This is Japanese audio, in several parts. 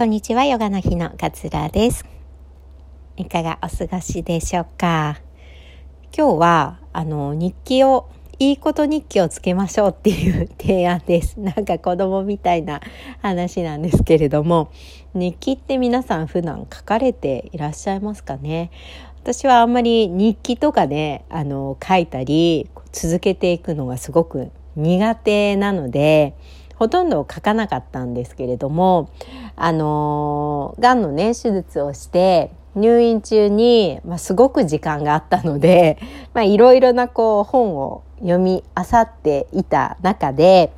こんにちは、ヨガの日の桂です。いかがお過ごしでしょうか？今日は、あの、日記を、いいこと日記をつけましょうっていう提案です。なんか子供みたいな話なんですけれども、日記って皆さん普段書かれていらっしゃいますかね？私はあんまり日記とかで、あの、書いたり、続けていくのがすごく苦手なので、ほとんど書かなかったんですけれどもあのがんのね手術をして入院中に、まあ、すごく時間があったので いろいろなこう本を読み漁っていた中で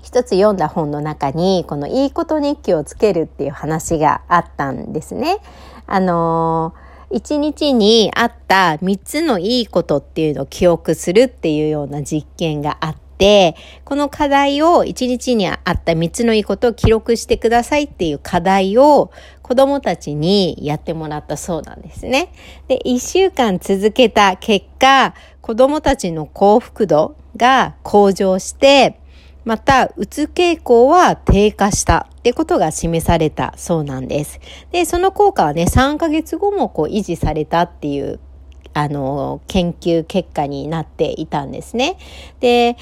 一つ読んだ本の中にこのいいこと日記をつけるっていう話があったんですね。あの一日にあった三つのいいことっていうのを記憶するっていうような実験があって、この課題を1日にあった3つのいいことを記録してくださいっていう課題を子供たちにやってもらったそうなんですね。で、1週間続けた結果、子供たちの幸福度が向上して、また、うつ傾向は低下したってことが示されたそうなんです。で、その効果はね、3ヶ月後もこう維持されたっていうあの、研究結果になっていたんですね。で、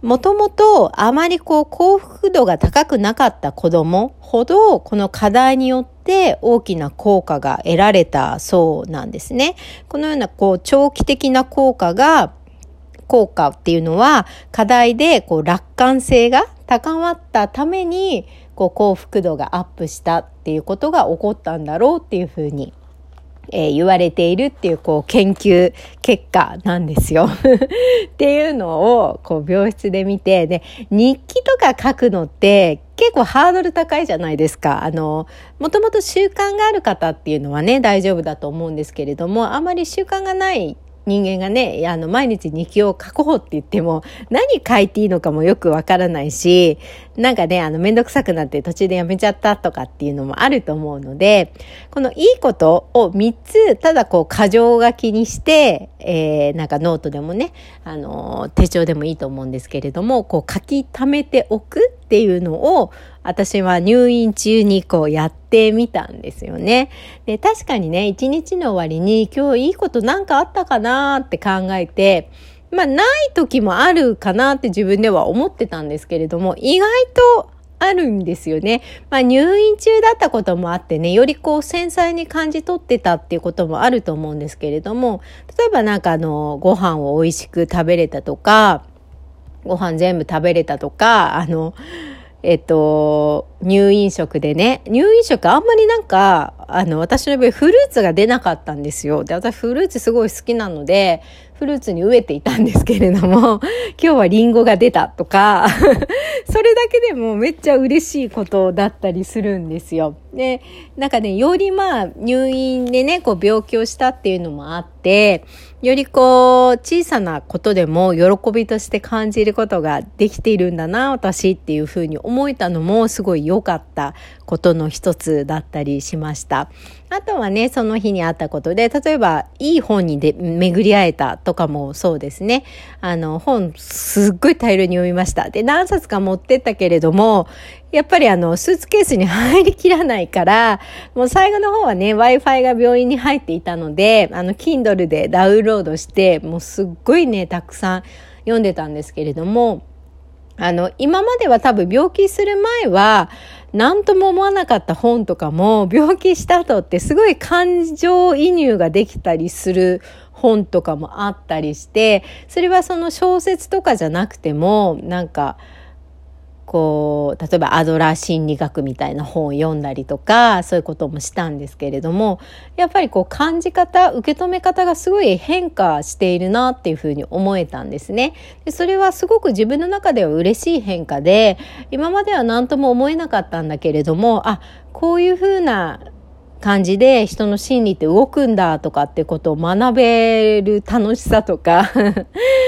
もともとあまりこう幸福度が高くなかった子供ほどこの課題によって大きな効果が得られたそうなんですね。このようなこう長期的な効果が効果っていうのは課題でこう楽観性が高まったためにこう幸福度がアップしたっていうことが起こったんだろうっていうふうにえー、言われているっていうこう研究結果なんですよ っていうのをこう病室で見てで日記とか書くのって結構ハードル高いじゃないですか。あの、もともと習慣がある方っていうのはね、大丈夫だと思うんですけれども、あまり習慣がない人間がね、あの、毎日日記を書こうって言っても、何書いていいのかもよくわからないし、なんかね、あの、めんどくさくなって途中でやめちゃったとかっていうのもあると思うので、このいいことを3つ、ただこう、過剰書きにして、えー、なんかノートでもね、あの、手帳でもいいと思うんですけれども、こう、書き溜めておくっていうのを、私は入院中にこうやってみたんですよね。で、確かにね、一日の終わりに今日いいことなんかあったかなって考えて、まあ、ない時もあるかなって自分では思ってたんですけれども、意外とあるんですよね。まあ入院中だったこともあってね、よりこう繊細に感じ取ってたっていうこともあると思うんですけれども、例えばなんかあの、ご飯を美味しく食べれたとか、ご飯全部食べれたとか、あの、えっと、入院食でね、入院食あんまりなんか、あの、私の場合フルーツが出なかったんですよ。で、私フルーツすごい好きなので、フルーツに飢えていたんですけれども、今日はリンゴが出たとか、それだけでもめっちゃ嬉しいことだったりするんですよ。で、なんかね、よりまあ入院でね、こう病気をしたっていうのもあって、よりこう小さなことでも喜びとして感じることができているんだな、私っていうふうに思えたのもすごい良かったことの一つだったりしました。あとはね、その日にあったことで、例えばいい本にで巡り会えたとかもそうですね。あの、本すっごい大量に読みました。で、何冊か持ってったけれども、やっぱりあの、スーツケースに入りきらないから、もう最後の方はね、Wi-Fi が病院に入っていたので、あの、Kindle でダウンロードして、もうすっごいね、たくさん読んでたんですけれども、あの、今までは多分病気する前は、何とも思わなかった本とかも、病気した後ってすごい感情移入ができたりする本とかもあったりして、それはその小説とかじゃなくても、なんか、こう、例えばアドラー心理学みたいな本を読んだりとか、そういうこともしたんですけれども、やっぱりこう感じ方、受け止め方がすごい変化しているなっていうふうに思えたんですね。でそれはすごく自分の中では嬉しい変化で、今までは何とも思えなかったんだけれども、あ、こういうふうな感じで人の心理って動くんだとかってことを学べる楽しさとか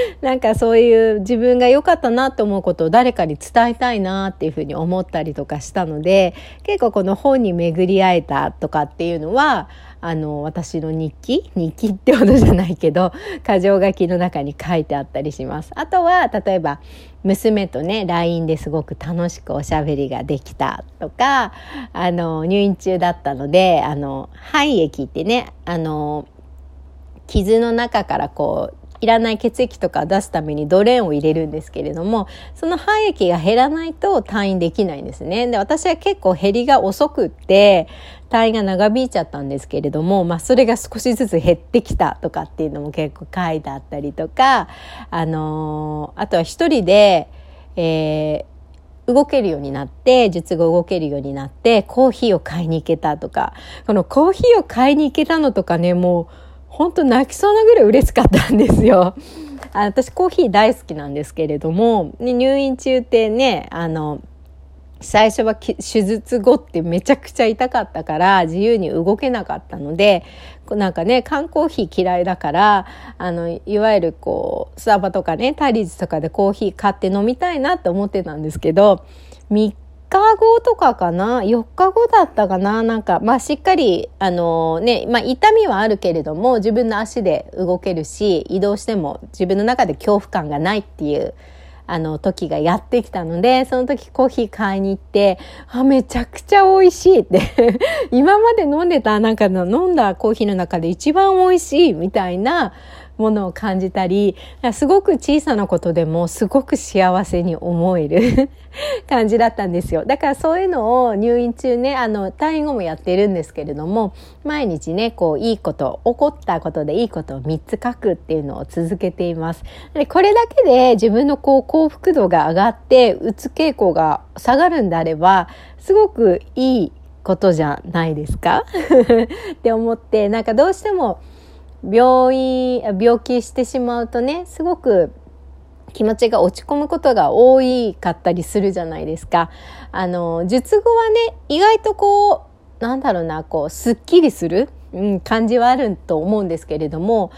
なんかそういう自分が良かったなって思うことを誰かに伝えたいなっていうふうに思ったりとかしたので結構この本に巡り会えたとかっていうのはあの私の日記？日記ってほどじゃないけど箇条書きの中に書いてあったりします。あとは例えば娘とね LINE ですごく楽しくおしゃべりができたとかあの入院中だったのであの肺液ってねあの傷の中からこういらない血液とか出すためにドレーンを入れるんですけれどもその肺液が減らないと退院できないんですね。で私は結構減りが遅くって退院が長引いちゃったんですけれども、まあ、それが少しずつ減ってきたとかっていうのも結構書いてあったりとか、あのー、あとは一人で、えー、動けるようになって、術後動けるようになって、コーヒーを買いに行けたとか、このコーヒーを買いに行けたのとかね、もう、本当泣きそうなぐらい嬉しかったんですよ。あ私コーヒー大好きなんですけれども、ね、入院中ってね、あの、最初は手術後ってめちゃくちゃ痛かったから自由に動けなかったのでなんかね缶コーヒー嫌いだからあのいわゆるこうスタバとかねタリーズとかでコーヒー買って飲みたいなって思ってたんですけど3日後とかかな？4日後だったかな？なんかまあしっかりあのね、まあ、痛みはあるけれども自分の足で動けるし移動しても自分の中で恐怖感がないっていうあの時がやってきたのでその時コーヒー買いに行ってあめちゃくちゃ美味しいって 今まで飲んでたなんかの飲んだコーヒーの中で一番美味しいみたいなものを感じたりすごく小さなことでもすごく幸せに思える 感じだったんですよ。だからそういうのを入院中ねあの退院後もやってるんですけれども毎日ねこういいこと起こったことでいいことを3つ書くっていうのを続けています。でこれだけで自分のこう幸福度が上がってうつ傾向が下がるんであればすごくいいことじゃないですか？って思ってなんかどうしても病院病気してしまうとねすごく気持ちが落ち込むことが多いかったりするじゃないですか。あの術後はね意外とこうなんだろうなこうすっきりする、うん、感じはあると思うんですけれども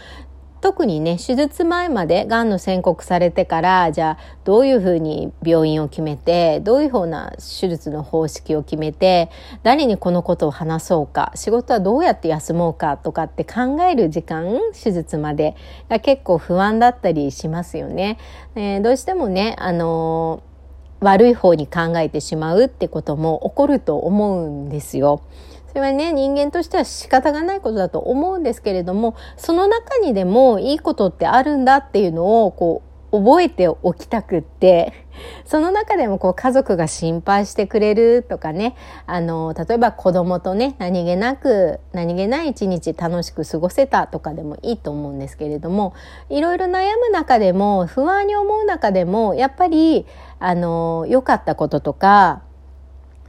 特にね手術前までがんの宣告されてからじゃあどういうふうに病院を決めてどういうふうな手術の方式を決めて誰にこのことを話そうか仕事はどうやって休もうかとかって考える時間手術までが結構不安だったりしますよね。えー、どうしてもねあのー、悪い方に考えてしまうってことも起こると思うんですよ。それはね人間としては仕方がないことだと思うんですけれどもその中にでもいいことってあるんだっていうのをこう覚えておきたくってその中でもこう家族が心配してくれるとかねあの例えば子供とね何気なく何気ない一日楽しく過ごせたとかでもいいと思うんですけれどもいろいろ悩む中でも不安に思う中でもやっぱりあの良かったこととか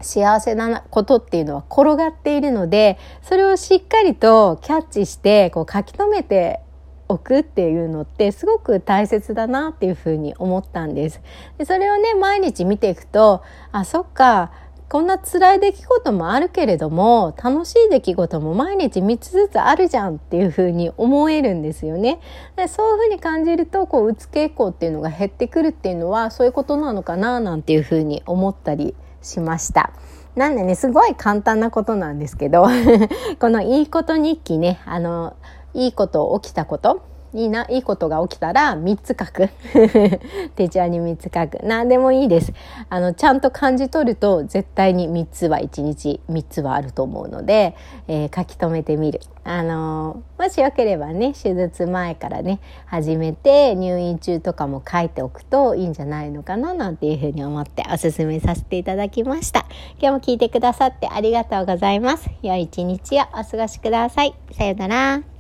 幸せなことっていうのは転がっているのでそれをしっかりとキャッチしてこう書き留めておくっていうのってすごく大切だなっていうふうに思ったんです。でそれをね毎日見ていくとあそっかこんな辛い出来事もあるけれども楽しい出来事も毎日3つずつあるじゃんっていうふうに思えるんですよね。でそういうふうに感じるとこううつ傾向っていうのが減ってくるっていうのはそういうことなのかななんていうふうに思ったりしました。なんでね、すごい簡単なことなんですけど、このいいこと日記ね、あの、いいこと起きたこと、いいな、いいことが起きたら3つ書く。手帳に3つ書く。何でもいいです。あの、ちゃんと感じ取ると絶対に3つは1日3つはあると思うので、えー、書き留めてみる。あのー、もしよければね、手術前からね、始めて入院中とかも書いておくといいんじゃないのかななんていうふうに思っておすすめさせていただきました。今日も聞いてくださってありがとうございます。良い一日をお過ごしください。さよなら。